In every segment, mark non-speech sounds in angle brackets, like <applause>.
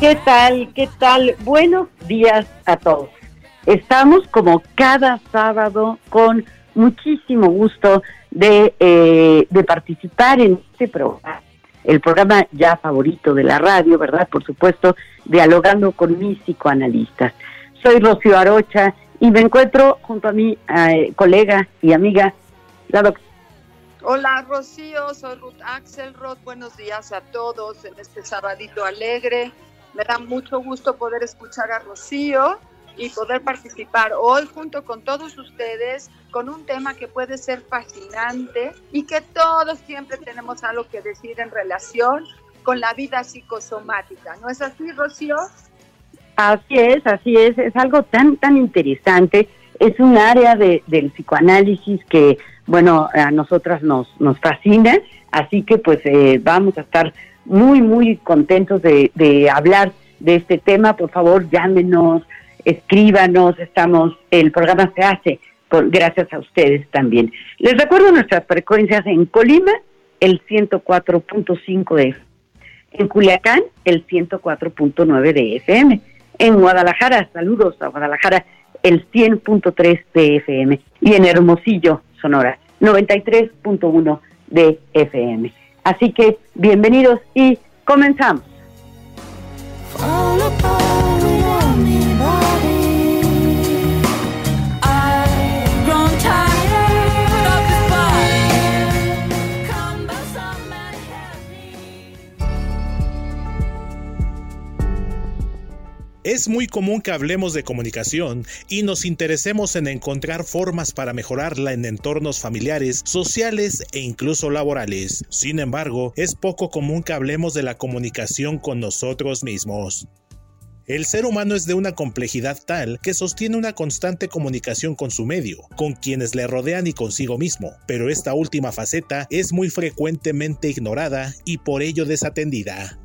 ¿Qué tal? ¿Qué tal? Buenos días a todos. Estamos como cada sábado con muchísimo gusto de, eh, de participar en este programa, el programa ya favorito de la radio, ¿verdad? Por supuesto, dialogando con mis psicoanalistas. Soy Rocío Arocha y me encuentro junto a mi eh, colega y amiga, la doctora. Hola Rocío, soy Ruth Axelrod. Buenos días a todos en este sabadito alegre. Me da mucho gusto poder escuchar a Rocío y poder participar hoy junto con todos ustedes con un tema que puede ser fascinante y que todos siempre tenemos algo que decir en relación con la vida psicosomática. ¿No es así, Rocío? Así es, así es, es algo tan, tan interesante. Es un área de, del psicoanálisis que, bueno, a nosotras nos, nos fascina, así que pues eh, vamos a estar muy, muy contentos de, de hablar de este tema. Por favor, llámenos, escríbanos, estamos, el programa se hace por, gracias a ustedes también. Les recuerdo nuestras frecuencias en Colima, el 104.5 de en Culiacán, el 104.9 de FM. En Guadalajara, saludos a Guadalajara, el 100.3 de FM. Y en Hermosillo, Sonora, 93.1 de FM. Así que bienvenidos y comenzamos. Es muy común que hablemos de comunicación y nos interesemos en encontrar formas para mejorarla en entornos familiares, sociales e incluso laborales. Sin embargo, es poco común que hablemos de la comunicación con nosotros mismos. El ser humano es de una complejidad tal que sostiene una constante comunicación con su medio, con quienes le rodean y consigo mismo, pero esta última faceta es muy frecuentemente ignorada y por ello desatendida.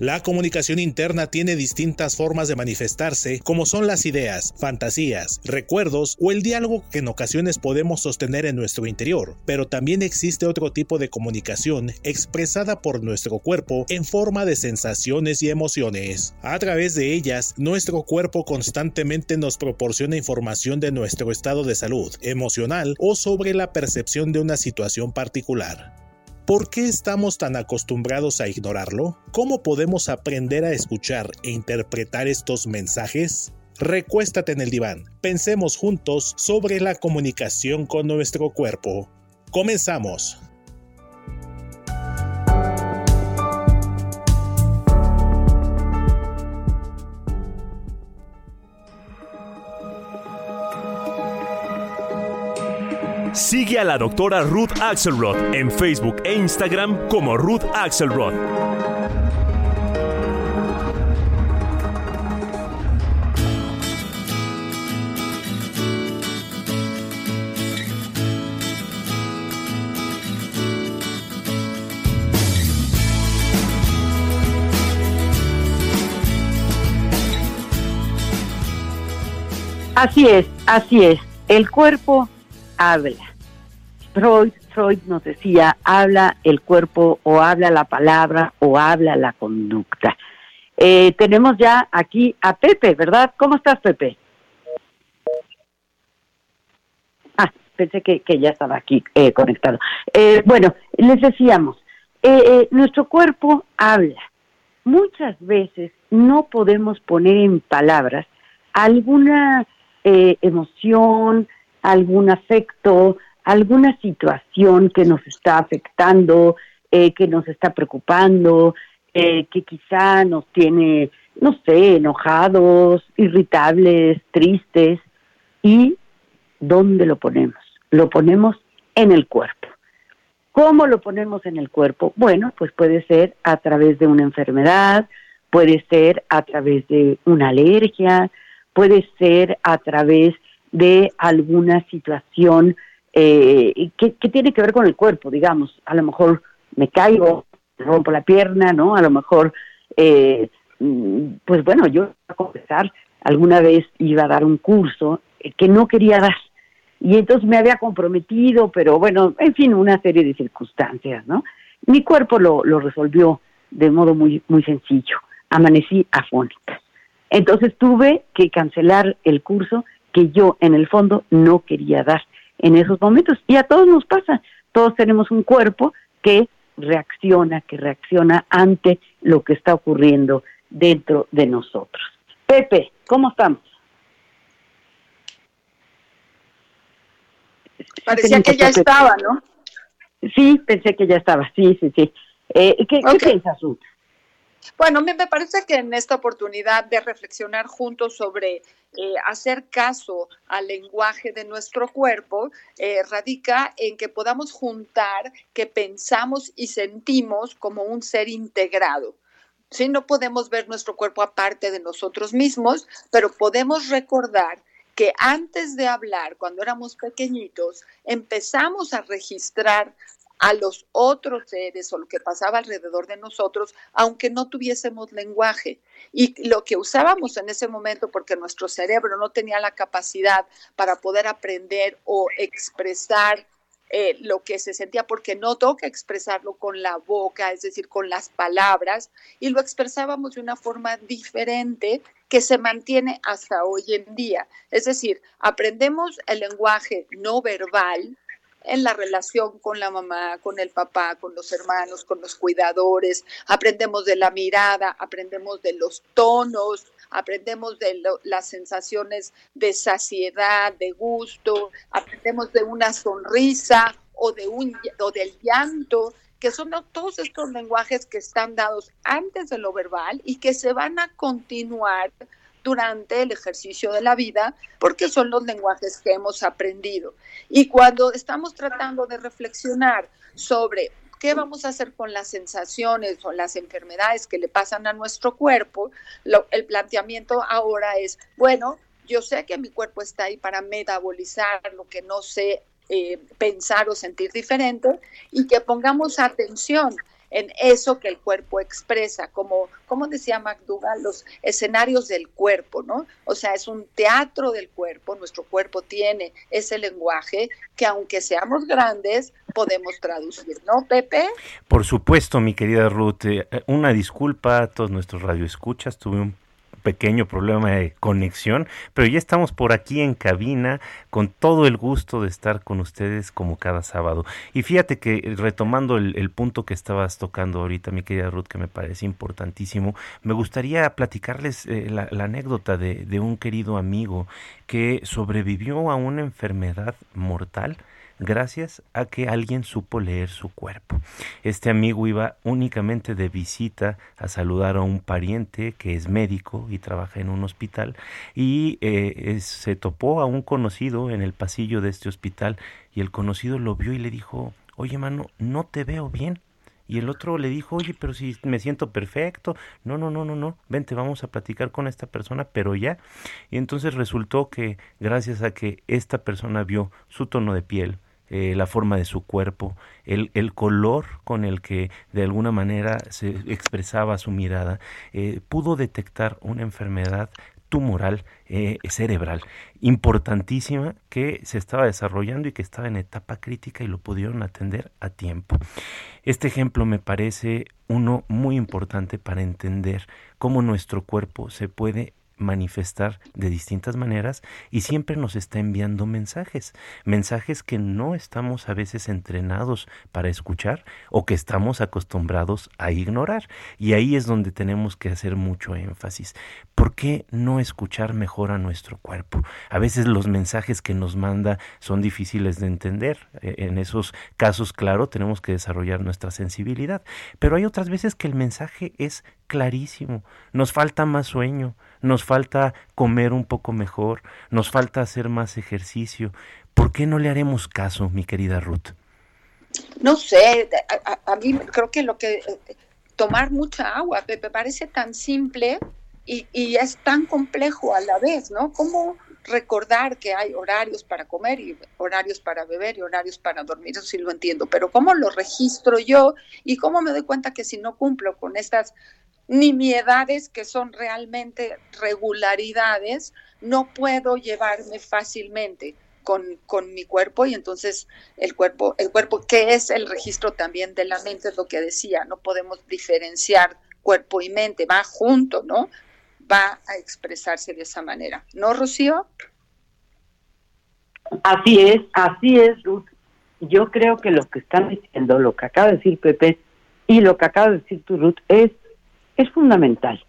La comunicación interna tiene distintas formas de manifestarse, como son las ideas, fantasías, recuerdos o el diálogo que en ocasiones podemos sostener en nuestro interior, pero también existe otro tipo de comunicación expresada por nuestro cuerpo en forma de sensaciones y emociones. A través de ellas, nuestro cuerpo constantemente nos proporciona información de nuestro estado de salud, emocional o sobre la percepción de una situación particular. ¿Por qué estamos tan acostumbrados a ignorarlo? ¿Cómo podemos aprender a escuchar e interpretar estos mensajes? Recuéstate en el diván. Pensemos juntos sobre la comunicación con nuestro cuerpo. Comenzamos. Sigue a la doctora Ruth Axelrod en Facebook e Instagram como Ruth Axelrod. Así es, así es. El cuerpo habla. Freud, Freud nos decía, habla el cuerpo o habla la palabra o habla la conducta. Eh, tenemos ya aquí a Pepe, ¿verdad? ¿Cómo estás, Pepe? Ah, pensé que, ya estaba aquí eh, conectado. Eh, bueno, les decíamos, eh, eh, nuestro cuerpo habla. Muchas veces no podemos poner en palabras alguna eh, emoción, algún afecto, alguna situación que nos está afectando, eh, que nos está preocupando, eh, que quizá nos tiene, no sé, enojados, irritables, tristes. ¿Y dónde lo ponemos? Lo ponemos en el cuerpo. ¿Cómo lo ponemos en el cuerpo? Bueno, pues puede ser a través de una enfermedad, puede ser a través de una alergia, puede ser a través de alguna situación eh, que, que tiene que ver con el cuerpo, digamos. A lo mejor me caigo, rompo la pierna, ¿no? A lo mejor, eh, mm, pues bueno, yo a confesar, alguna vez iba a dar un curso eh, que no quería dar. Y entonces me había comprometido, pero bueno, en fin, una serie de circunstancias, ¿no? Mi cuerpo lo, lo resolvió de modo muy, muy sencillo. Amanecí afónica. Entonces tuve que cancelar el curso que yo en el fondo no quería dar en esos momentos. Y a todos nos pasa. Todos tenemos un cuerpo que reacciona, que reacciona ante lo que está ocurriendo dentro de nosotros. Pepe, ¿cómo estamos? Parecía que ya estaba, ¿no? Sí, pensé que ya estaba, sí, sí, sí. Eh, ¿qué, Ok. ¿Qué piensas, Ruth? Bueno, me parece que en esta oportunidad de reflexionar juntos sobre eh, hacer caso al lenguaje de nuestro cuerpo eh, radica en que podamos juntar que pensamos y sentimos como un ser integrado. Sí, no podemos ver nuestro cuerpo aparte de nosotros mismos, pero podemos recordar que antes de hablar, cuando éramos pequeñitos, empezamos a registrar a los otros seres o lo que pasaba alrededor de nosotros, aunque no tuviésemos lenguaje. Y lo que usábamos en ese momento, porque nuestro cerebro no tenía la capacidad para poder aprender o expresar eh, lo que se sentía, porque no toca expresarlo con la boca, es decir, con las palabras, y lo expresábamos de una forma diferente que se mantiene hasta hoy en día. Es decir, aprendemos el lenguaje no verbal en la relación con la mamá, con el papá, con los hermanos, con los cuidadores, aprendemos de la mirada, aprendemos de los tonos, aprendemos de lo- las sensaciones de saciedad, de gusto, aprendemos de una sonrisa o, de un, o del llanto, que son todos estos lenguajes que están dados antes de lo verbal y que se van a continuar durante el ejercicio de la vida, porque son los lenguajes que hemos aprendido. Y cuando estamos tratando de reflexionar sobre qué vamos a hacer con las sensaciones o las enfermedades que le pasan a nuestro cuerpo, lo- el planteamiento ahora es, bueno, yo sé que mi cuerpo está ahí para metabolizar lo que no sé eh, pensar o sentir diferente y que pongamos atención en eso que el cuerpo expresa, como, como decía McDougall, los escenarios del cuerpo, ¿no? O sea, es un teatro del cuerpo, nuestro cuerpo tiene ese lenguaje que aunque seamos grandes, podemos traducir, ¿no, Pepe? Por supuesto, mi querida Ruth, eh, una disculpa a todos nuestros radioescuchas, tuve un pequeño problema de conexión, pero ya estamos por aquí en cabina con todo el gusto de estar con ustedes como cada sábado. Y fíjate que eh, retomando el, punto que estabas tocando ahorita, mi querida Ruth, que me parece importantísimo, me gustaría platicarles eh, la, anécdota de un querido amigo que sobrevivió a una enfermedad mortal gracias a que alguien supo leer su cuerpo. Este amigo iba únicamente de visita a saludar a un pariente que es médico y trabaja en un hospital y eh, se topó a un conocido en el pasillo de este hospital y el conocido lo vio y le dijo, oye mano, no te veo bien. Y el otro le dijo, oye, pero si me siento perfecto. No, no, no, no, no. Vente, vamos a platicar con esta persona, pero ya. Y entonces resultó que gracias a que esta persona vio su tono de piel, eh, la forma de su cuerpo, el, el, color con el que de alguna manera se expresaba su mirada, eh, pudo detectar una enfermedad tumoral eh, cerebral importantísima que se estaba desarrollando y que estaba en etapa crítica y lo pudieron atender a tiempo. Este ejemplo me parece uno muy importante para entender cómo nuestro cuerpo se puede manifestar de distintas maneras y siempre nos está enviando mensajes, mensajes que no estamos a veces entrenados para escuchar o que estamos acostumbrados a ignorar. Y ahí es donde tenemos que hacer mucho énfasis. ¿Por qué no escuchar mejor a nuestro cuerpo? A veces los mensajes que nos manda son difíciles de entender. E, en esos casos, claro, tenemos que desarrollar nuestra sensibilidad. Pero hay otras veces que el mensaje es clarísimo. Nos falta más sueño, nos falta comer un poco mejor, nos falta hacer más ejercicio. ¿Por qué no le haremos caso, mi querida Ruth? No sé, a, mí creo que lo que eh, tomar mucha agua me parece tan simple y, y, es tan complejo a la vez, ¿no? ¿Cómo recordar que hay horarios para comer y horarios para beber y horarios para dormir? Eso sí lo entiendo, pero ¿cómo lo registro yo y cómo me doy cuenta que si no cumplo con estas nimiedades que son realmente regularidades, no puedo llevarme fácilmente con, con, mi cuerpo y entonces el cuerpo, el cuerpo, que es el registro también de la mente, es lo que decía, no podemos diferenciar cuerpo y mente, va junto, ¿no? Va a expresarse de esa manera. ¿No, Rocío? Así es, así es, Ruth. Yo creo que lo que están diciendo, lo que acaba de decir Pepe y lo que acaba de decir tu Ruth, es es fundamental.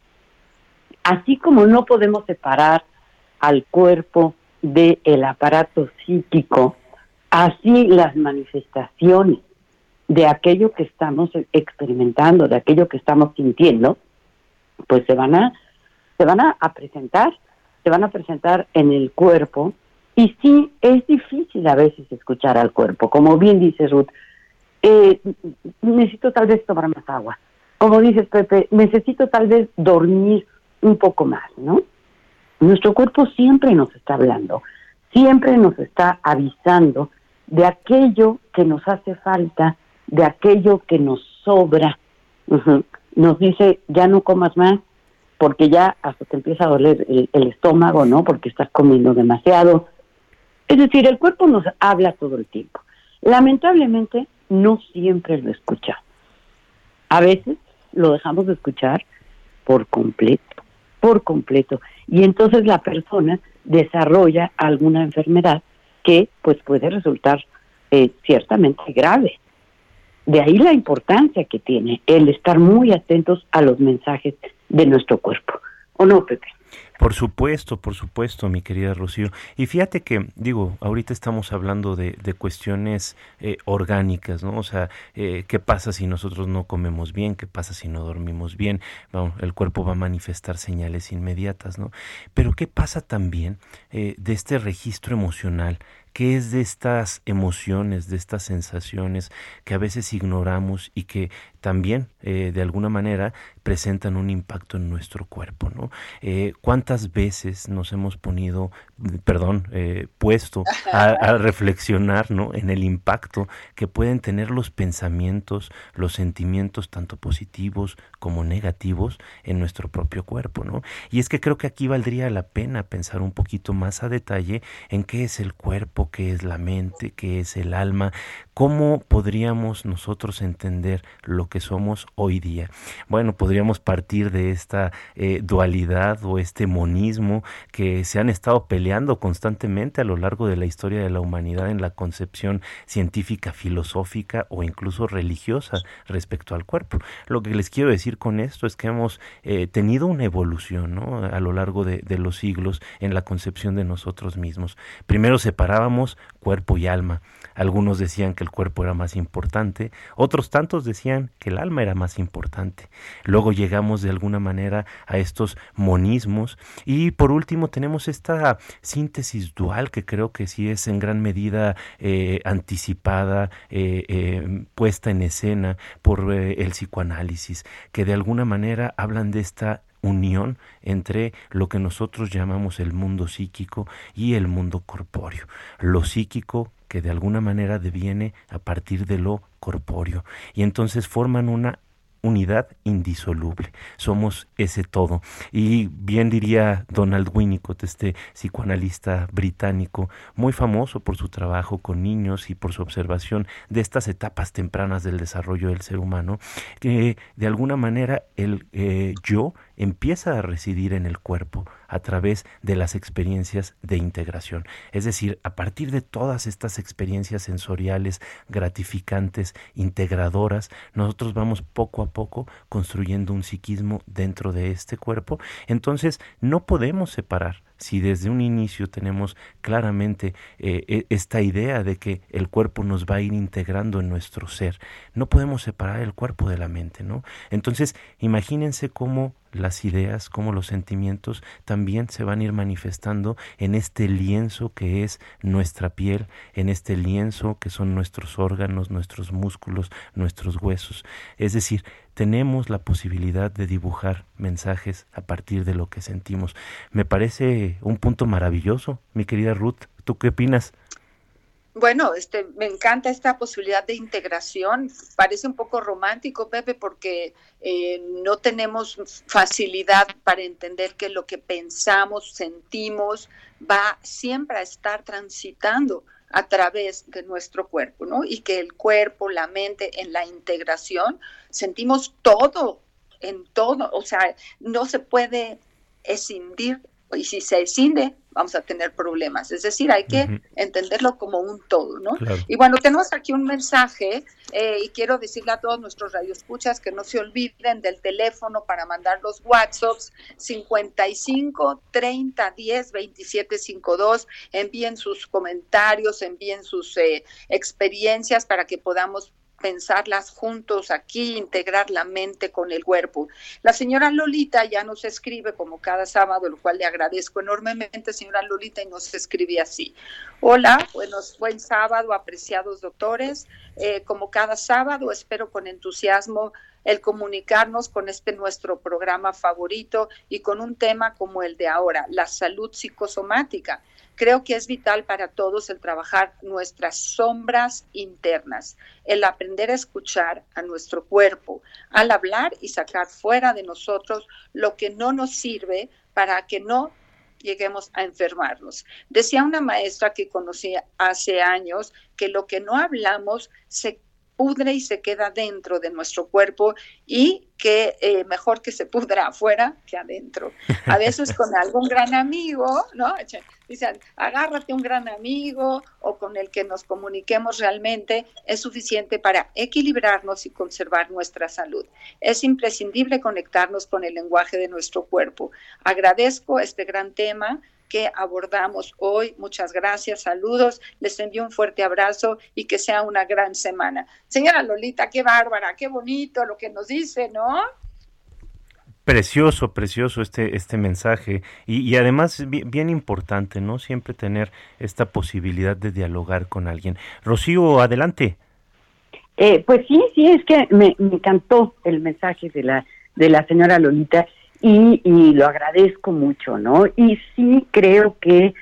Así como no podemos separar al cuerpo del aparato psíquico, así las manifestaciones de aquello que estamos experimentando, de aquello que estamos sintiendo, pues se van a se van a, presentar, se van a presentar en el cuerpo. Y sí es difícil a veces escuchar al cuerpo, como bien dice Ruth, eh, necesito tal vez tomar más agua, como dices, Pepe, necesito tal vez dormir un poco más, ¿no? Nuestro cuerpo siempre nos está hablando, siempre nos está avisando de aquello que nos hace falta, de aquello que nos sobra. Nos dice, ya no comas más, porque ya hasta te empieza a doler el, el, estómago, ¿no? Porque estás comiendo demasiado. Es decir, el cuerpo nos habla todo el tiempo. Lamentablemente, no siempre lo escuchamos. A veces lo dejamos de escuchar por completo, por completo. Y entonces la persona desarrolla alguna enfermedad que pues puede resultar eh, ciertamente grave. De ahí la importancia que tiene el estar muy atentos a los mensajes de nuestro cuerpo. ¿O no, Pepe? Por supuesto, por supuesto, mi querida Rocío. Y fíjate que, digo, ahorita estamos hablando de, de cuestiones eh, orgánicas, ¿no? O sea, eh, ¿qué pasa si nosotros no comemos bien? ¿Qué pasa si no dormimos bien? El cuerpo va a manifestar señales inmediatas, ¿no? Pero ¿qué pasa también eh, de este registro emocional? ¿Qué es de estas emociones, de estas sensaciones que a veces ignoramos y que también eh, de alguna manera presentan un impacto en nuestro cuerpo, ¿no? Eh, ¿Cuántas veces nos hemos ponido, perdón, eh, puesto a, <laughs> reflexionar, ¿no? En el impacto que pueden tener los pensamientos, los sentimientos tanto positivos como negativos en nuestro propio cuerpo, ¿no? Y es que creo que aquí valdría la pena pensar un poquito más a detalle en qué es el cuerpo, qué es la mente, qué es el alma, cómo podríamos nosotros entender lo que somos hoy día. Bueno, podríamos partir de esta eh, dualidad o este monismo que se han estado peleando constantemente a lo largo de la historia de la humanidad en la concepción científica, filosófica o incluso religiosa respecto al cuerpo. Lo que les quiero decir con esto es que hemos eh, tenido una evolución a lo largo de, los siglos en la concepción de nosotros mismos. Primero separábamos cuerpo y alma. Algunos decían que el cuerpo era más importante, otros tantos decían que el alma era más importante. Luego llegamos de alguna manera a estos monismos y por último tenemos esta síntesis dual que creo que sí es en gran medida eh, anticipada, eh, eh, puesta en escena por el psicoanálisis, que de alguna manera hablan de esta unión entre lo que nosotros llamamos el mundo psíquico y el mundo corpóreo. Lo psíquico que de alguna manera deviene a partir de lo corpóreo y entonces forman una unidad indisoluble. Somos ese todo. Y bien diría Donald Winnicott, este psicoanalista británico, muy famoso por su trabajo con niños y por su observación de estas etapas tempranas del desarrollo del ser humano, que de alguna manera el eh, yo empieza a residir en el cuerpo a través de las experiencias de integración. Es decir, a partir de todas estas experiencias sensoriales gratificantes, integradoras, nosotros vamos poco a poco construyendo un psiquismo dentro de este cuerpo. Entonces, no podemos separar si desde un inicio tenemos claramente eh, e, esta idea de que el cuerpo nos va a ir integrando en nuestro ser, no podemos separar el cuerpo de la mente, ¿no? Entonces, imagínense cómo las ideas, como los sentimientos también se van a ir manifestando en este lienzo que es nuestra piel, en este lienzo que son nuestros órganos, nuestros músculos, nuestros huesos. Es decir, tenemos la posibilidad de dibujar mensajes a partir de lo que sentimos. Me parece un punto maravilloso, mi querida Ruth. ¿Tú qué opinas? Bueno, este, me encanta esta posibilidad de integración. Parece un poco romántico, Pepe, porque eh, no tenemos facilidad para entender que lo que pensamos, sentimos, va siempre a estar transitando a través de nuestro cuerpo, ¿no? Y que el cuerpo, la mente, en la integración, sentimos todo, en todo, o sea, no se puede escindir, y si se escinde, vamos a tener problemas. Es decir, hay que entenderlo como un todo, ¿no? Y bueno, tenemos aquí un mensaje eh, y quiero decirle a todos nuestros radioescuchas que no se olviden del teléfono para mandar los WhatsApps 55 30 10 27 52. Envíen sus comentarios, envíen sus eh, experiencias para que podamos pensarlas juntos aquí, integrar la mente con el cuerpo. La señora Lolita ya nos escribe como cada sábado, lo cual le agradezco enormemente, señora Lolita, y nos escribe así. Hola, buenos, buen sábado, apreciados doctores. Eh, como cada sábado, espero con entusiasmo el comunicarnos con este nuestro programa favorito y con un tema como el de ahora, la salud psicosomática. Creo que es vital para todos el trabajar nuestras sombras internas, el aprender a escuchar a nuestro cuerpo, al hablar y sacar fuera de nosotros lo que no nos sirve para que no lleguemos a enfermarnos. Decía una maestra que conocí hace años que lo que no hablamos se pudre y se queda dentro de nuestro cuerpo y que eh, mejor que se pudra afuera que adentro. A veces <laughs> con algún gran amigo, ¿no? Dicen, agárrate un gran amigo o con el que nos comuniquemos realmente es suficiente para equilibrarnos y conservar nuestra salud. Es imprescindible conectarnos con el lenguaje de nuestro cuerpo. Agradezco este gran tema que abordamos hoy. Muchas gracias, saludos, les envío un fuerte abrazo y que sea una gran semana. Señora Lolita, qué bárbara, qué bonito lo que nos dice, ¿no? Precioso, precioso este, este mensaje y, y además bien, bien, importante, ¿no? Siempre tener esta posibilidad de dialogar con alguien. Rocío, adelante. Eh, pues sí, sí, es que me, me encantó el mensaje de la, de la señora Lolita y, lo agradezco mucho, ¿no? Y sí creo que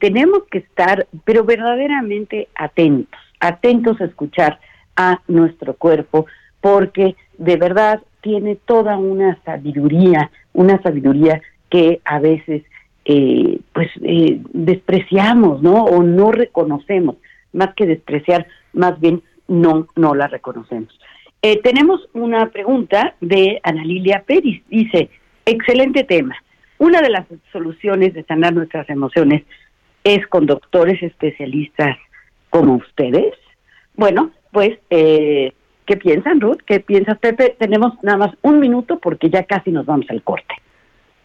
tenemos que estar, pero verdaderamente atentos, atentos a escuchar a nuestro cuerpo, porque de verdad tiene toda una sabiduría, una sabiduría que a veces eh, pues eh, despreciamos, ¿no? O no reconocemos, más que despreciar, más bien no, no la reconocemos. Eh, tenemos una pregunta de Ana Lilia Pérez, dice, Excelente tema. Una de las soluciones de sanar nuestras emociones es con doctores especialistas como ustedes. Bueno, pues, eh, ¿qué piensan, Ruth? ¿Qué piensas, Pepe? Tenemos nada más un minuto porque ya casi nos vamos al corte.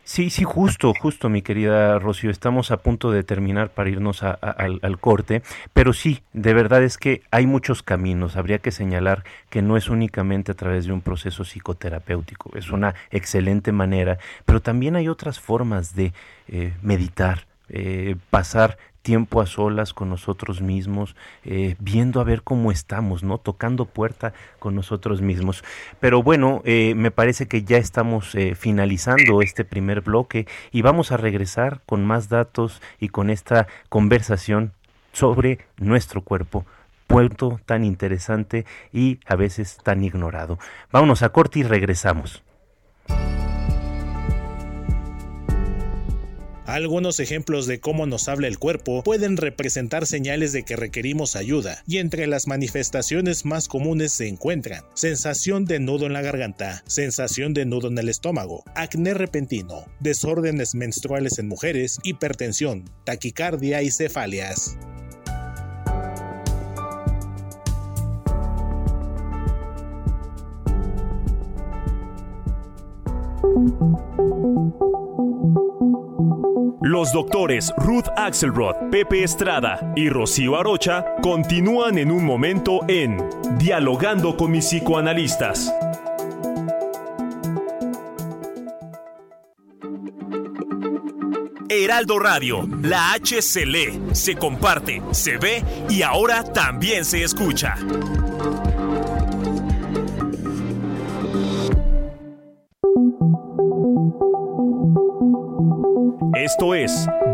Sí, sí, justo, justo, mi querida Rocío. Estamos a punto de terminar para irnos a- al corte, pero sí, de verdad es que hay muchos caminos. Habría que señalar que no es únicamente a través de un proceso psicoterapéutico, es una excelente manera, pero también hay otras formas de eh, meditar, eh, pasar tiempo a solas con nosotros mismos, eh, viendo a ver cómo estamos, ¿no? Tocando puerta con nosotros mismos. Pero bueno, eh, me parece que ya estamos eh, finalizando este primer bloque y vamos a regresar con más datos y con esta conversación sobre nuestro cuerpo puerto tan interesante y a veces tan ignorado. Vámonos a corte y regresamos. Algunos ejemplos de cómo nos habla el cuerpo pueden representar señales de que requerimos ayuda, y entre las manifestaciones más comunes se encuentran sensación de nudo en la garganta, sensación de nudo en el estómago, acné repentino, desórdenes menstruales en mujeres, hipertensión, taquicardia y cefalias. Los doctores Ruth Axelrod, Pepe Estrada y Rocío Arocha continúan en un momento en Dialogando con mis psicoanalistas. Heraldo Radio, la H se lee, se comparte, se ve y ahora también se escucha.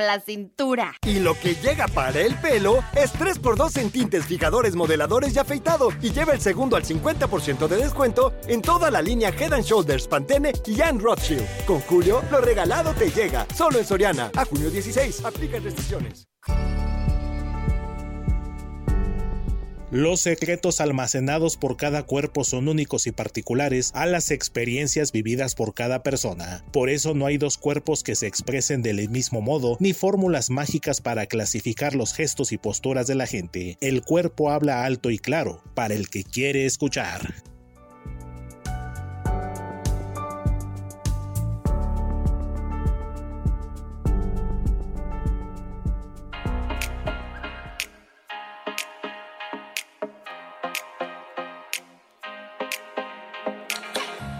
La cintura. Y lo que llega para el pelo es 3x2 en tintes, fijadores, modeladores y afeitado. Y lleva el segundo al 50% de descuento en toda la línea Head and Shoulders, Pantene y Anne Rothschild. Con Julio, lo regalado te llega. Solo en Soriana. A junio 16. Aplica restricciones. Los secretos almacenados por cada cuerpo son únicos y particulares a las experiencias vividas por cada persona. Por eso no hay dos cuerpos que se expresen del mismo modo, ni fórmulas mágicas para clasificar los gestos y posturas de la gente. El cuerpo habla alto y claro, para el que quiere escuchar.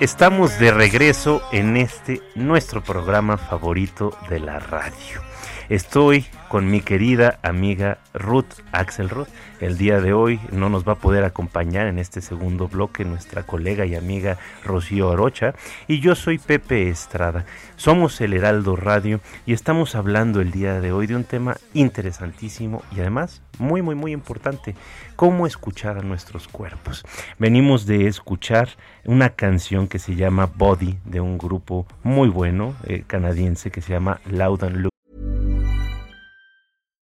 Estamos de regreso en este nuestro programa favorito de la radio. Estoy con mi querida amiga Ruth Axelrod. El día de hoy no nos va a poder acompañar en este segundo bloque nuestra colega y amiga Rocío Arocha y yo soy Pepe Estrada. Somos el Heraldo Radio y estamos hablando el día de hoy de un tema interesantísimo y además muy muy muy importante, cómo escuchar a nuestros cuerpos. Venimos de escuchar una canción que se llama Body de un grupo muy bueno eh, canadiense que se llama Loud and.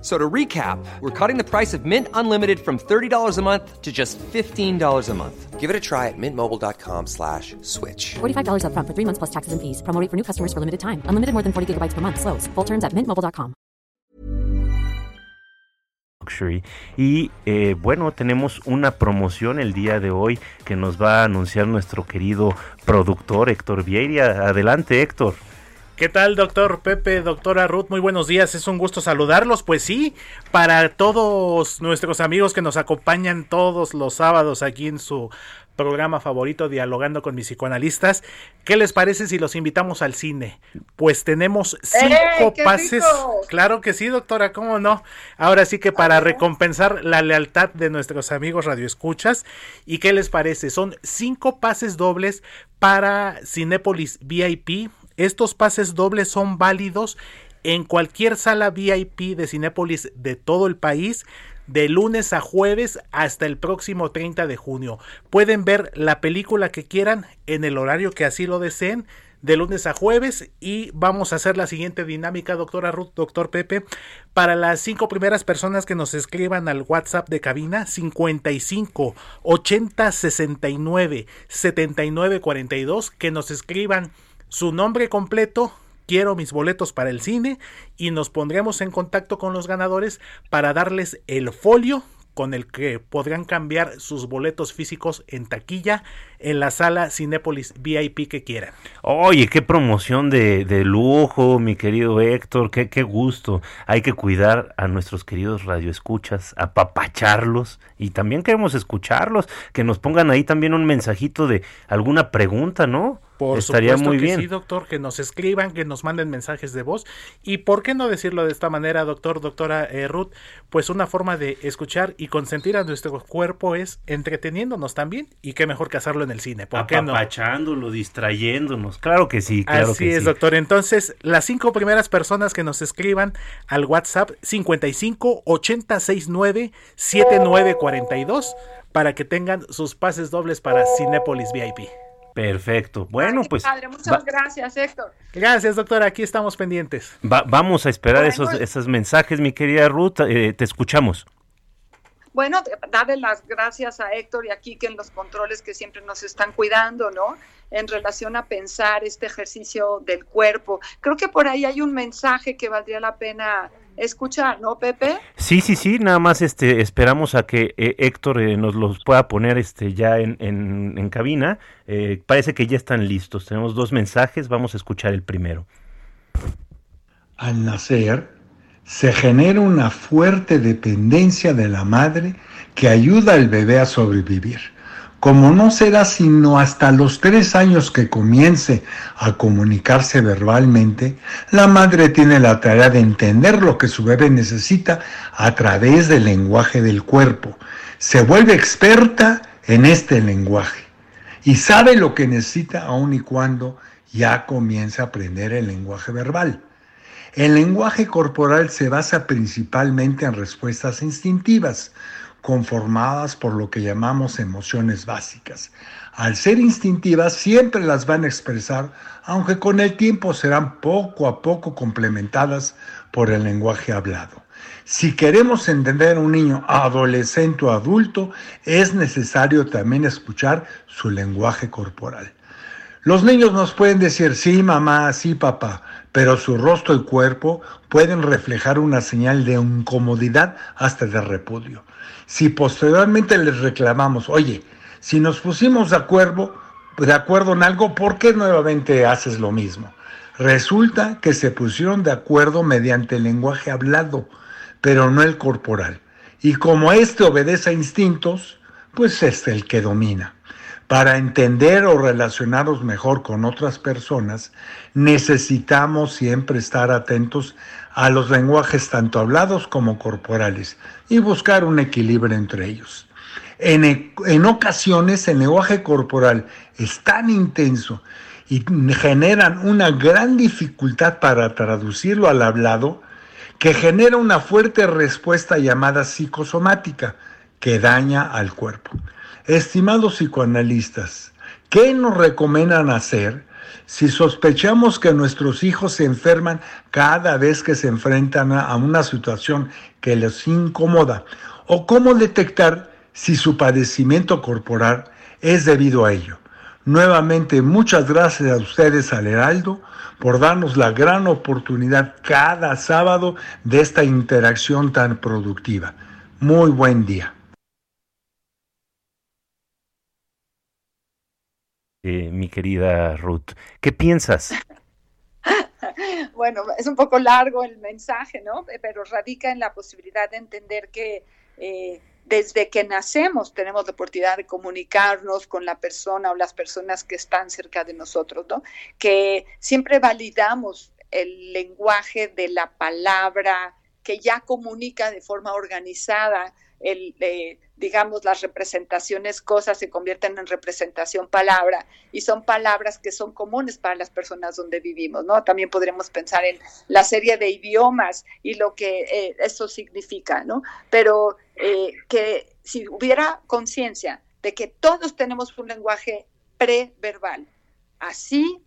F- So to recap, we're cutting the price of Mint Unlimited from $30 a month to just $15 a month. Give it a try at mintmobile.com slash switch. $45 upfront for three months plus taxes and fees. Promo rate for new customers for limited time. Unlimited more than 40 gigabytes per month. Slows. Full terms at mintmobile.com. Luxury. Y eh, bueno, tenemos una promoción el día de hoy que nos va a anunciar nuestro querido productor Héctor Vieira. Adelante, Héctor. ¿Qué tal, doctor Pepe, doctora Ruth? Muy buenos días, es un gusto saludarlos. Pues sí, para todos nuestros amigos que nos acompañan todos los sábados aquí en su programa favorito, Dialogando con mis psicoanalistas. ¿Qué les parece si los invitamos al cine? Pues tenemos cinco qué pases. rico! Claro que sí, doctora, ¿cómo no? Ahora sí que para recompensar la lealtad de nuestros amigos radioescuchas. ¿Y qué les parece? Son cinco pases dobles para Cinépolis VIP. Estos pases dobles son válidos en cualquier sala VIP de Cinépolis de todo el país de lunes a jueves hasta el próximo 30 de junio. Pueden ver la película que quieran en el horario que así lo deseen de lunes a jueves y vamos a hacer la siguiente dinámica, doctora Ruth, doctor Pepe, para las cinco primeras personas que nos escriban al WhatsApp de cabina 55 80 69 79 42, que nos escriban su nombre completo, quiero mis boletos para el cine y nos pondremos en contacto con los ganadores para darles el folio con el que podrán cambiar sus boletos físicos en taquilla en la sala Cinépolis VIP que quieran. Oye, qué promoción de, de lujo, mi querido Héctor, qué, qué gusto. Hay que cuidar a nuestros queridos radioescuchas, apapacharlos y también queremos escucharlos, que nos pongan ahí también un mensajito de alguna pregunta, ¿no? Por Estaría supuesto muy que bien. sí, doctor, que nos escriban, que nos manden mensajes de voz. Y por qué no decirlo de esta manera, doctor, doctora eh, Ruth, pues una forma de escuchar y consentir a nuestro cuerpo es entreteniéndonos también. Y qué mejor que hacerlo en el cine, ¿por qué no? Apapachándolo, distrayéndonos. Claro que sí, claro Así que es, sí. doctor. Entonces, las cinco primeras personas que nos escriban al WhatsApp 55 869 7942 para que tengan sus pases dobles para Cinépolis VIP. Perfecto. Bueno, pues Padre, muchas va- gracias, Héctor. Gracias, doctor. Aquí estamos pendientes. va- vamos a esperar Bueno. esos, esos mensajes, mi querida Ruth. eh, te escuchamos. Bueno, darle las gracias a Héctor y a Kike en los controles que siempre nos están cuidando, ¿no? En relación a pensar este ejercicio del cuerpo. Creo que por ahí hay un mensaje que valdría la pena escuchar, ¿no, Pepe? Sí, sí, sí, nada más este esperamos a que eh, Héctor eh, nos los pueda poner este ya en, en- en cabina. Eh, parece que ya están listos. Tenemos dos mensajes, vamos a escuchar el primero. Al nacer, se genera una fuerte dependencia de la madre que ayuda al bebé a sobrevivir. Como no será sino hasta los tres años que comience a comunicarse verbalmente, la madre tiene la tarea de entender lo que su bebé necesita a través del lenguaje del cuerpo. Se vuelve experta en este lenguaje y sabe lo que necesita aun y cuando ya comienza a aprender el lenguaje verbal. El lenguaje corporal se basa principalmente en respuestas instintivas, conformadas por lo que llamamos emociones básicas. Al ser instintivas siempre las van a expresar, aunque con el tiempo serán poco a poco complementadas por el lenguaje hablado. Si queremos entender a un niño adolescente o adulto, es necesario también escuchar su lenguaje corporal. Los niños nos pueden decir sí mamá, sí papá, pero su rostro y cuerpo pueden reflejar una señal de incomodidad hasta de repudio. Si posteriormente les reclamamos, oye, si nos pusimos de acuerdo, de acuerdo en algo, ¿por qué nuevamente haces lo mismo? Resulta que se pusieron de acuerdo mediante el lenguaje hablado, pero no el corporal. Y como este obedece a instintos, pues es el que domina. Para entender o relacionarnos mejor con otras personas, necesitamos siempre estar atentos a los lenguajes tanto hablados como corporales y buscar un equilibrio entre ellos. En, e- en ocasiones el lenguaje corporal es tan intenso y generan una gran dificultad para traducirlo al hablado que genera una fuerte respuesta llamada psicosomática que daña al cuerpo. Estimados psicoanalistas, ¿qué nos recomiendan hacer si sospechamos que nuestros hijos se enferman cada vez que se enfrentan a una situación que les incomoda? ¿O cómo detectar si su padecimiento corporal es debido a ello? Nuevamente, muchas gracias a ustedes, al Heraldo, por darnos la gran oportunidad cada sábado de esta interacción tan productiva. Muy buen día. Eh, mi querida Ruth, ¿qué piensas? <laughs> Bueno, es un poco largo el mensaje, ¿no? Pero radica en la posibilidad de entender que eh, desde que nacemos tenemos la oportunidad de comunicarnos con la persona o las personas que están cerca de nosotros, ¿no? Que siempre validamos el lenguaje de la palabra que ya comunica de forma organizada el, eh, digamos, las representaciones cosas se convierten en representación palabra y son palabras que son comunes para las personas donde vivimos, ¿no? También podremos pensar en la serie de idiomas y lo que eh, eso significa, ¿no? Pero eh, que si hubiera conciencia de que todos tenemos un lenguaje preverbal, así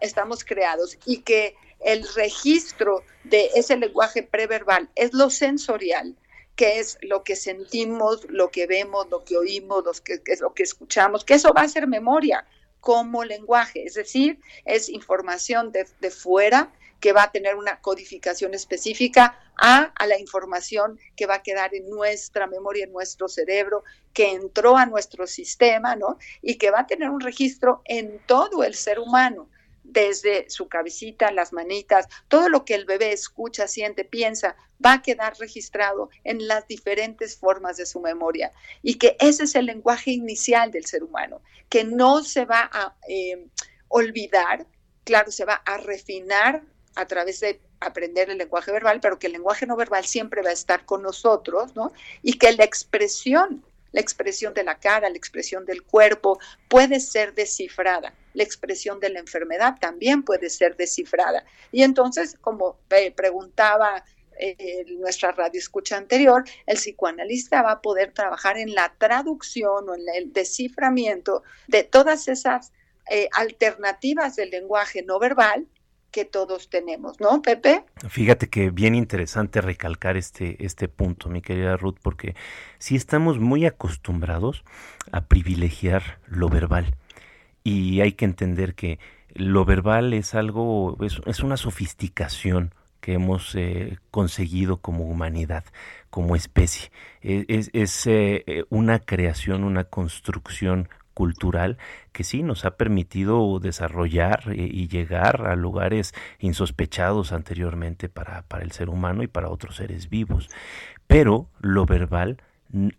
estamos creados y que el registro de ese lenguaje preverbal es lo sensorial, que es lo que sentimos, lo que vemos, lo que oímos, lo que, es lo que escuchamos, que eso va a ser memoria como lenguaje, es decir, es información de, de fuera que va a tener una codificación específica a, a, la información que va a quedar en nuestra memoria, en nuestro cerebro, que entró a nuestro sistema, ¿no? Y que va a tener un registro en todo el ser humano desde su cabecita, las manitas, todo lo que el bebé escucha, siente, piensa, va a quedar registrado en las diferentes formas de su memoria y que ese es el lenguaje inicial del ser humano, que no se va a eh, olvidar, claro, se va a refinar a través de aprender el lenguaje verbal, pero que el lenguaje no verbal siempre va a estar con nosotros, ¿no? Y que la expresión la expresión de la cara, la expresión del cuerpo puede ser descifrada. La expresión de la enfermedad también puede ser descifrada. Y entonces, como preguntaba eh, nuestra radio escucha anterior, el psicoanalista va a poder trabajar en la traducción o en el desciframiento de todas esas eh, alternativas del lenguaje no verbal que todos tenemos, ¿no, Pepe? Fíjate que bien interesante recalcar este, este punto, mi querida Ruth, porque sí estamos muy acostumbrados a privilegiar lo verbal y hay que entender que lo verbal es algo, es, una sofisticación que hemos eh, conseguido como humanidad, como especie. E, es, es eh, una creación, una construcción cultural que sí nos ha permitido desarrollar eh, y llegar a lugares insospechados anteriormente para, para el ser humano y para otros seres vivos. Pero lo verbal,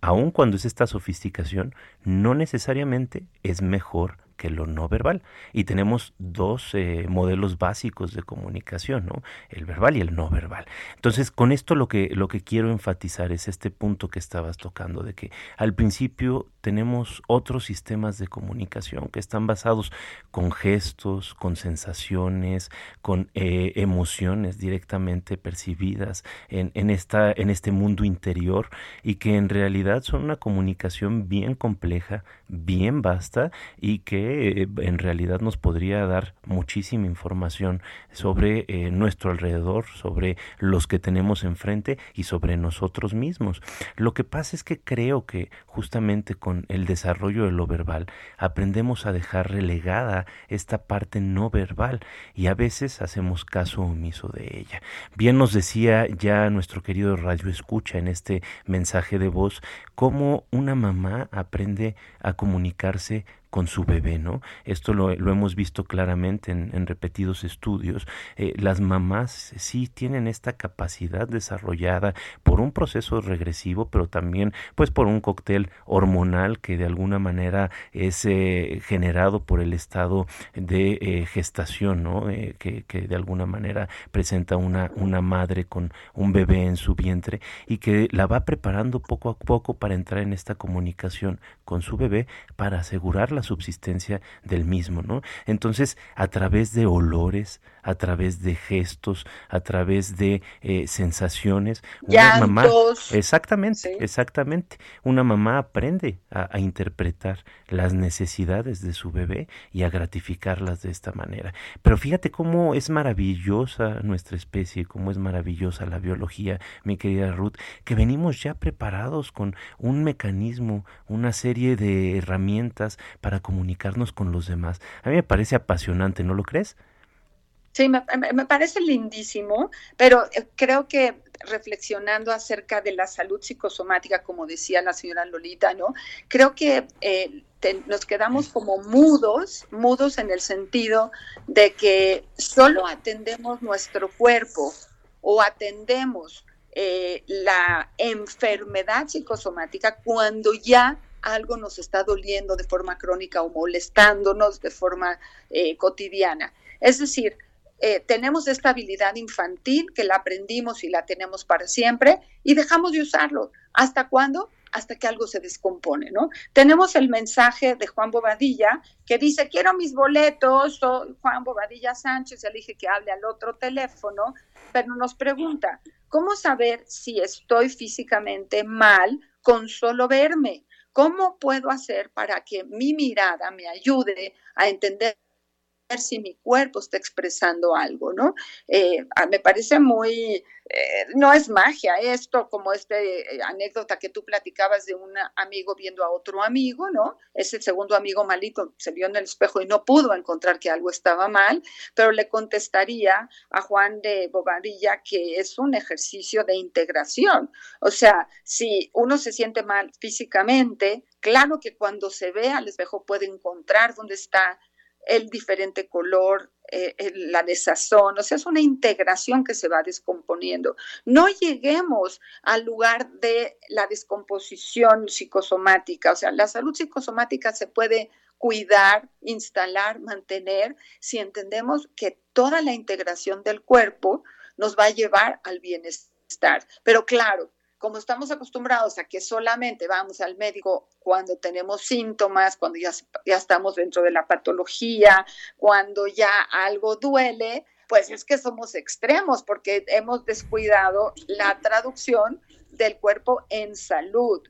aun cuando es esta sofisticación, no necesariamente es mejor que lo no verbal. Y tenemos dos eh, modelos básicos de comunicación, ¿no? El verbal y el no verbal. Entonces, con esto lo que, lo que quiero enfatizar es este punto que estabas tocando, de que al principio tenemos otros sistemas de comunicación que están basados con gestos, con sensaciones, con eh, emociones directamente percibidas en, en, esta, en este mundo interior y que en realidad son una comunicación bien compleja, bien vasta y que eh, en realidad nos podría dar muchísima información sobre eh, nuestro alrededor, sobre los que tenemos enfrente y sobre nosotros mismos. Lo que pasa es que creo que justamente con el desarrollo de lo verbal aprendemos a dejar relegada esta parte no verbal y a veces hacemos caso omiso de ella. Bien nos decía ya nuestro querido Radio Escucha en este mensaje de voz cómo una mamá aprende a comunicarse con su bebé, ¿no? Esto lo, hemos visto claramente en, repetidos estudios. Eh, las mamás sí tienen esta capacidad desarrollada por un proceso regresivo, pero también pues por un cóctel hormonal que de alguna manera es eh, generado por el estado de eh, gestación, ¿no? Que, de alguna manera presenta una, una madre con un bebé en su vientre y que la va preparando poco a poco para entrar en esta comunicación con su bebé para asegurar la subsistencia del mismo, ¿no? Entonces, a través de olores, a través de gestos, a través de eh, sensaciones. Una mamá, exactamente, exactamente. Una mamá aprende a, interpretar las necesidades de su bebé y a gratificarlas de esta manera. Pero fíjate cómo es maravillosa nuestra especie, cómo es maravillosa la biología, mi querida Ruth, que venimos ya preparados con un mecanismo, una serie de herramientas para comunicarnos con los demás. A mí me parece apasionante, ¿no lo crees? Sí, me, parece lindísimo, pero eh, creo que reflexionando acerca de la salud psicosomática, como decía la señora Lolita, ¿no? Creo que eh, nos quedamos como mudos, mudos en el sentido de que solo atendemos nuestro cuerpo o atendemos eh, la enfermedad psicosomática cuando ya algo nos está doliendo de forma crónica o molestándonos de forma eh, cotidiana. Es decir, eh, tenemos esta habilidad infantil que la aprendimos y la tenemos para siempre y dejamos de usarlo. ¿Hasta cuándo? Hasta que algo se descompone, ¿no? Tenemos el mensaje de Juan Bobadilla que dice, quiero mis boletos, soy Juan Bobadilla Sánchez, le dije que hable al otro teléfono, pero nos pregunta, ¿cómo saber si estoy físicamente mal con solo verme? ¿Cómo puedo hacer para que mi mirada me ayude a entender si mi cuerpo está expresando algo, ¿no? Eh, me parece muy, eh, no es magia esto, como esta anécdota que tú platicabas de un amigo viendo a otro amigo, ¿no? Ese segundo amigo malito se vio en el espejo y no pudo encontrar que algo estaba mal, pero le contestaría a Juan de Bobadilla que es un ejercicio de integración. O sea, si uno se siente mal físicamente, claro que cuando se ve al espejo puede encontrar dónde está el diferente color, eh, la desazón, o sea, es una integración que se va descomponiendo. No lleguemos al lugar de la descomposición psicosomática, o sea, la salud psicosomática se puede cuidar, instalar, mantener, si entendemos que toda la integración del cuerpo nos va a llevar al bienestar. Pero claro, como estamos acostumbrados a que solamente vamos al médico cuando tenemos síntomas, cuando ya, ya estamos dentro de la patología, cuando ya algo duele, pues es que somos extremos porque hemos descuidado la traducción del cuerpo en salud.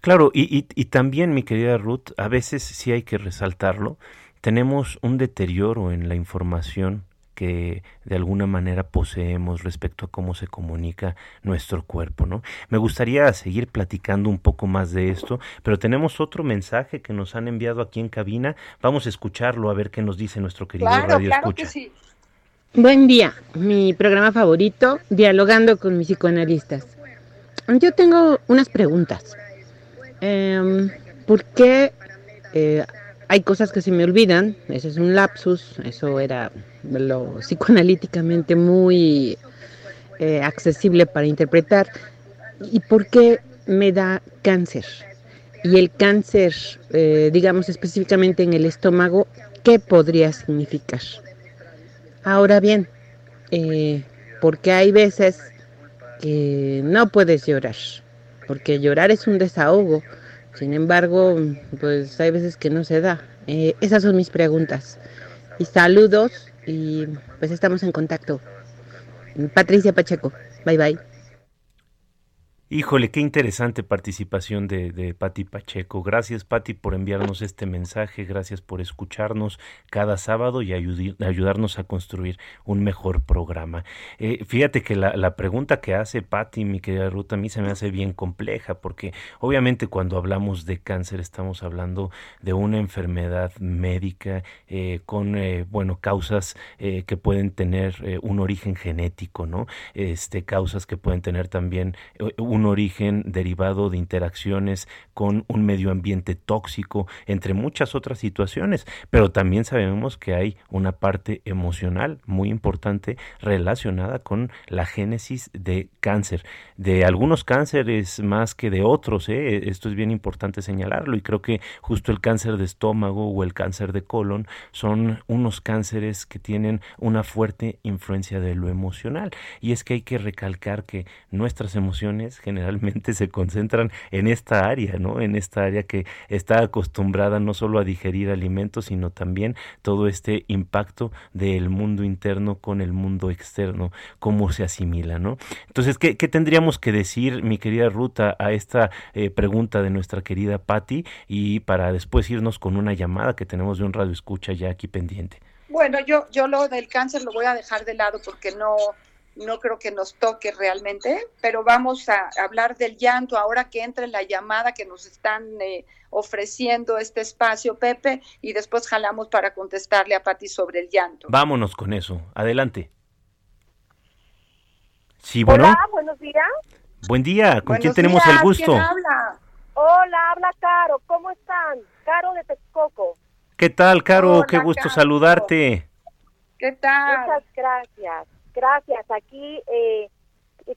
Claro, y, y, también, mi querida Ruth, a veces sí hay que resaltarlo, tenemos un deterioro en la información que de alguna manera poseemos respecto a cómo se comunica nuestro cuerpo, ¿no? Me gustaría seguir platicando un poco más de esto, pero tenemos otro mensaje que nos han enviado aquí en cabina. Vamos a escucharlo a ver qué nos dice nuestro querido Radio Escucha. Buen día, mi programa favorito, Dialogando con mis psicoanalistas. Yo tengo unas preguntas. Em, ¿Por qué eh, hay cosas que se me olvidan, eso es un lapsus, eso era lo psicoanalíticamente muy eh, accesible para interpretar. ¿Y por qué me da cáncer? Y el cáncer, eh, digamos específicamente en el estómago, ¿qué podría significar? Ahora bien, eh, porque hay veces que no puedes llorar, porque llorar es un desahogo sin embargo, pues hay veces que no se da. Eh, esas son mis preguntas. Y saludos y pues estamos en contacto. Patricia Pacheco. Bye bye. Híjole, qué interesante participación de, de Patti Pacheco. Gracias, Patti, por enviarnos este mensaje. Gracias por escucharnos cada sábado y ayudarnos a construir un mejor programa. Eh, fíjate que la, pregunta que hace Patti, mi querida Ruta, a mí se me hace bien compleja, porque obviamente cuando hablamos de cáncer estamos hablando de una enfermedad médica eh, con, eh, bueno, causas que pueden tener un origen genético, ¿no? Este, causas que pueden tener también un origen derivado de interacciones con un medio ambiente tóxico, entre muchas otras situaciones, pero también sabemos que hay una parte emocional muy importante relacionada con la génesis de cáncer, de algunos cánceres más que de otros, ¿eh? esto es bien importante señalarlo y creo que justo el cáncer de estómago o el cáncer de colon son unos cánceres que tienen una fuerte influencia de lo emocional. Y es que hay que recalcar que nuestras emociones generalmente se concentran en esta área, ¿no? En esta área que está acostumbrada no solo a digerir alimentos, sino también todo este impacto del mundo interno con el mundo externo, cómo se asimila, ¿no? Entonces, ¿qué, tendríamos que decir, mi querida Ruta, a esta eh, pregunta de nuestra querida Patti y para después irnos con una llamada que tenemos de un radio escucha ya aquí pendiente? Bueno, yo, yo lo del cáncer lo voy a dejar de lado porque no, no creo que nos toque realmente, pero vamos a hablar del llanto ahora que entre la llamada que nos están eh, ofreciendo este espacio, Pepe, y después jalamos para contestarle a Pati sobre el llanto. Vámonos con eso. Adelante. Sí, bueno. Hola, buenos días. Buen día, ¿con quién tenemos el gusto? ¿Quién habla? Hola, habla Caro, ¿cómo están? Caro de Texcoco. ¿Qué tal, Caro? Qué gusto saludarte. ¿Qué tal? Muchas gracias. Gracias. Aquí, eh,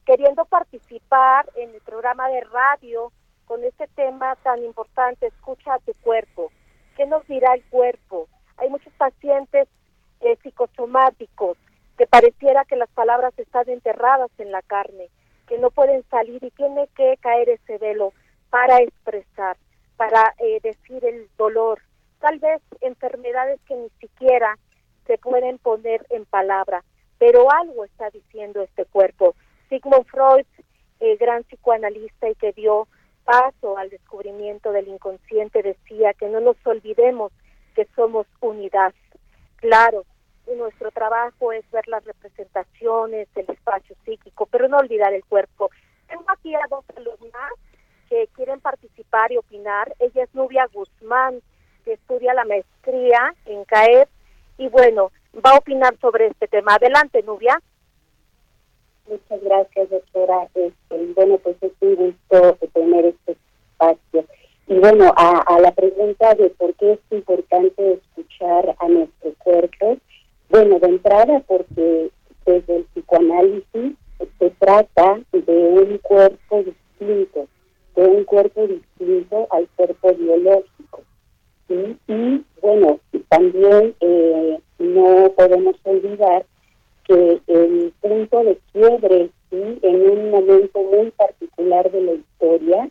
queriendo participar en el programa de radio con este tema tan importante, escucha a tu cuerpo. ¿Qué nos dirá el cuerpo? Hay muchos pacientes eh, psicosomáticos que pareciera que las palabras están enterradas en la carne, que no pueden salir y tiene que caer ese velo para expresar, para eh, decir el dolor, tal vez enfermedades que ni siquiera se pueden poner en palabra, pero algo está diciendo este cuerpo. Sigmund Freud, el gran psicoanalista y que dio paso al descubrimiento del inconsciente, decía que no nos olvidemos que somos unidad. Claro, nuestro trabajo es ver las representaciones, el espacio psíquico, pero no olvidar el cuerpo. Tengo aquí a dos alumnas que quieren participar y opinar. Ella es Nubia Guzmán, que estudia la maestría en CAEP y bueno, va a opinar sobre este tema. Adelante, Nubia. Muchas gracias, doctora. Este, bueno, pues es un gusto tener este espacio. Y bueno, a, a la pregunta de por qué es importante escuchar a nuestro cuerpo, bueno, de entrada porque desde el psicoanálisis se trata de un cuerpo distinto, de un cuerpo distinto al cuerpo biológico. Y bueno, también eh, no podemos olvidar que el punto de quiebre ¿sí? en un momento muy particular de la historia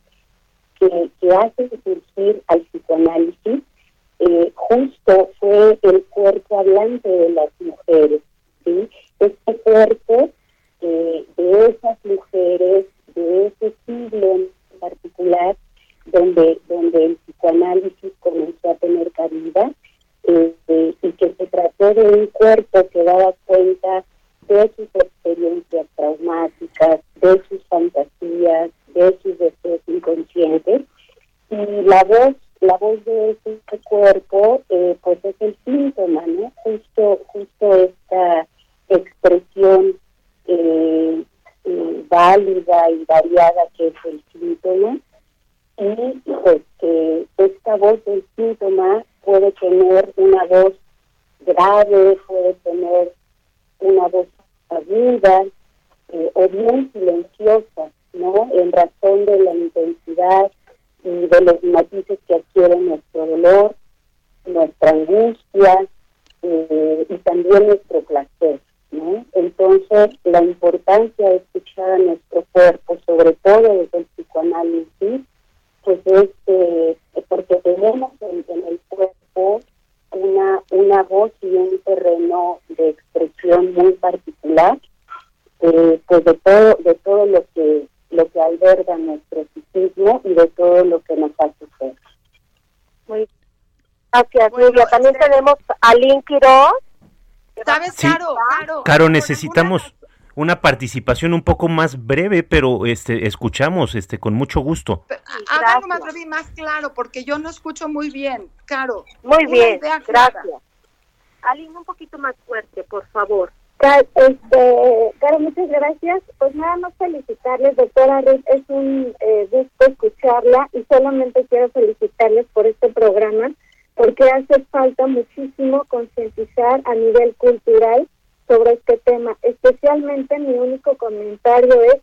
que, que hace surgir al psicoanálisis eh, justo fue el cuerpo hablante de las mujeres. ¿sí? Este cuerpo eh, de esas mujeres, de ese siglo en particular, donde, donde el psicoanálisis comenzó a tener cabida, este, y que se trató de un cuerpo que daba cuenta de sus experiencias traumáticas, de sus fantasías, de sus deseos inconscientes. Y la voz, la voz de ese cuerpo, eh, pues es el síntoma, ¿no? Justo, justo esta expresión eh, eh, válida y variada que es el síntoma. Y pues esta voz del síntoma puede tener una voz grave, puede tener una voz aguda eh, o bien silenciosa, ¿no? En razón de la intensidad y de los matices que adquiere nuestro dolor, nuestra angustia eh, y también nuestro placer, ¿no? Entonces, la importancia de escuchar a nuestro cuerpo, sobre todo desde el psicoanálisis, pues es eh, porque tenemos en, en el cuerpo una, una voz y un terreno de expresión muy particular, eh, pues de todo, de todo lo que lo que alberga nuestro psiquismo y de todo lo que nos hace ser. Muy gracias, Nubia. También tenemos a Lynn Quiroz. ¿Sabes, Sí. Caro? Caro. Caro, necesitamos una participación un poco más breve, pero este escuchamos este con mucho gusto. Háganlo más breve y más claro, porque yo no escucho muy bien. Caro. Muy una bien, gracias. Aline, un poquito más fuerte, por favor. Este, Caro, muchas gracias. Pues nada más felicitarles, doctora Ruth. Es un eh, gusto escucharla y solamente quiero felicitarles por este programa porque hace falta muchísimo concientizar a nivel cultural sobre este tema. Especialmente mi único comentario es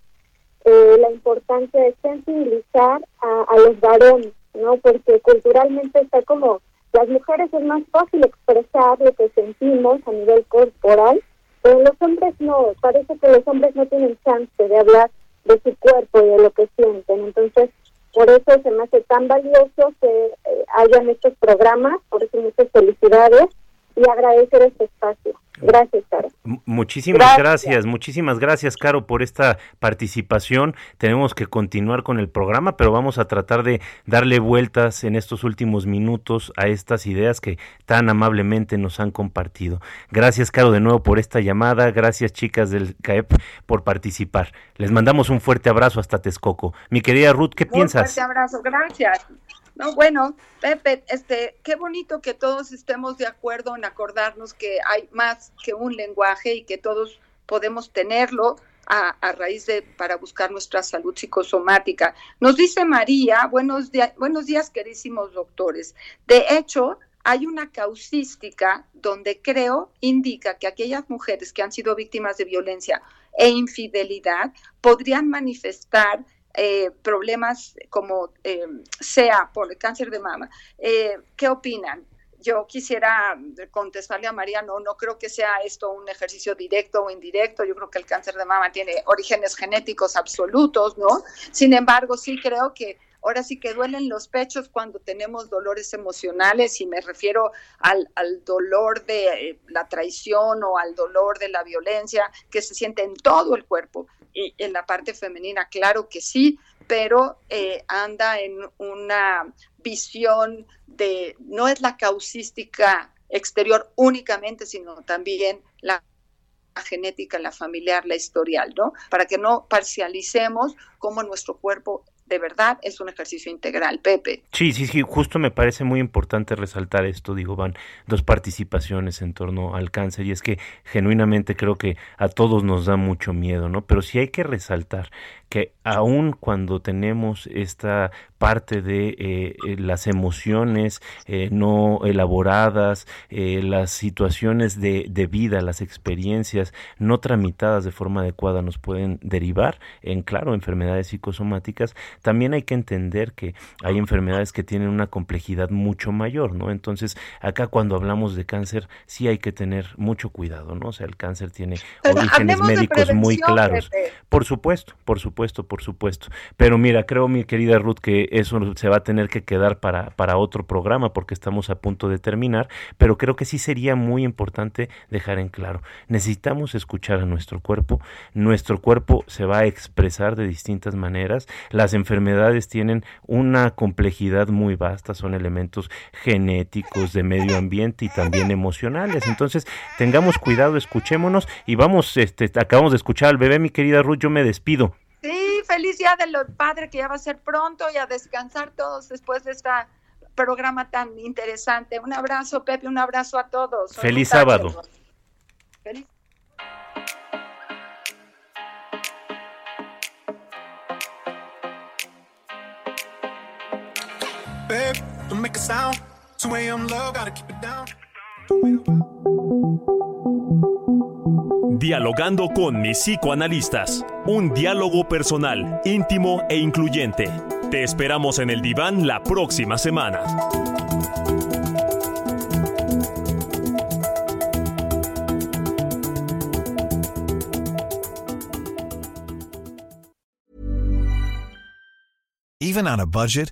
eh, la importancia de sensibilizar a, los varones, ¿no? Porque culturalmente está como las mujeres es más fácil expresar lo que sentimos a nivel corporal, pero los hombres no, parece que los hombres no tienen chance de hablar de su cuerpo y de lo que sienten. Entonces, por eso se me hace tan valioso que eh, hayan estos programas, por eso muchas felicidades y agradecer este espacio. Gracias, Caro. Muchísimas gracias. Gracias. muchísimas gracias, Caro, por esta participación. Tenemos que continuar con el programa, pero vamos a tratar de darle vueltas en estos últimos minutos a estas ideas que tan amablemente nos han compartido. Gracias, Caro, de nuevo por esta llamada. Gracias, chicas del CAEP, por participar. Les mandamos un fuerte abrazo hasta Texcoco. Mi querida Ruth, ¿qué Muy piensas? fuerte abrazo, gracias. No, bueno, Pepe, este, qué bonito que todos estemos de acuerdo en acordarnos que hay más que un lenguaje y que todos podemos tenerlo a, a raíz de para buscar nuestra salud psicosomática. Nos dice María, buenos días, buenos días, querísimos doctores. De hecho, hay una causística donde creo indica que aquellas mujeres que han sido víctimas de violencia e infidelidad podrían manifestar eh, problemas como eh, sea por el cáncer de mama. Eh, ¿Qué opinan? Yo quisiera contestarle a María, no, no creo que sea esto un ejercicio directo o indirecto, yo creo que el cáncer de mama tiene orígenes genéticos absolutos, ¿no? Sin embargo, sí creo que ahora sí que duelen los pechos cuando tenemos dolores emocionales y me refiero al, dolor de eh, la traición o al dolor de la violencia que se siente en todo el cuerpo en la parte femenina, claro que sí, pero eh, anda en una visión de, no es la causística exterior únicamente, sino también la genética, la familiar, la historial, ¿no? Para que no parcialicemos cómo nuestro cuerpo de verdad es un ejercicio integral, Pepe. Sí, sí, sí, justo me parece muy importante resaltar esto, digo, van dos participaciones en torno al cáncer y es que genuinamente creo que a todos nos da mucho miedo, ¿no? Pero sí hay que resaltar que aun cuando tenemos esta parte de eh, eh, las emociones eh, no elaboradas, las situaciones de, de, vida, las experiencias no tramitadas de forma adecuada nos pueden derivar en, claro, enfermedades psicosomáticas, también hay que entender que hay enfermedades que tienen una complejidad mucho mayor, ¿no? Entonces, acá cuando hablamos de cáncer, sí hay que tener mucho cuidado, ¿no? O sea, el cáncer tiene Pero orígenes médicos muy claros. Pepe. Por supuesto, por supuesto, por supuesto. Pero mira, creo, mi querida Ruth, que eso se va a tener que quedar para, para otro programa porque estamos a punto de terminar, pero creo que sí sería muy importante dejar en claro, necesitamos escuchar a nuestro cuerpo, nuestro cuerpo se va a expresar de distintas maneras, las enfermedades tienen una complejidad muy vasta, son elementos genéticos, de medio ambiente y también emocionales, entonces tengamos cuidado, escuchémonos y vamos, este, acabamos de escuchar al bebé, mi querida Ruth, yo me despido. Sí, feliz día del padre que ya va a ser pronto y a descansar todos después de este programa tan interesante. Un abrazo, Pepe, un abrazo a todos. Feliz sábado. Feliz. Babe, don't make a sound. 2 a.m. love, gotta keep it down. Dialogando con mis psicoanalistas. Un diálogo personal, íntimo e incluyente. Te esperamos en el diván la próxima semana. Even on a budget,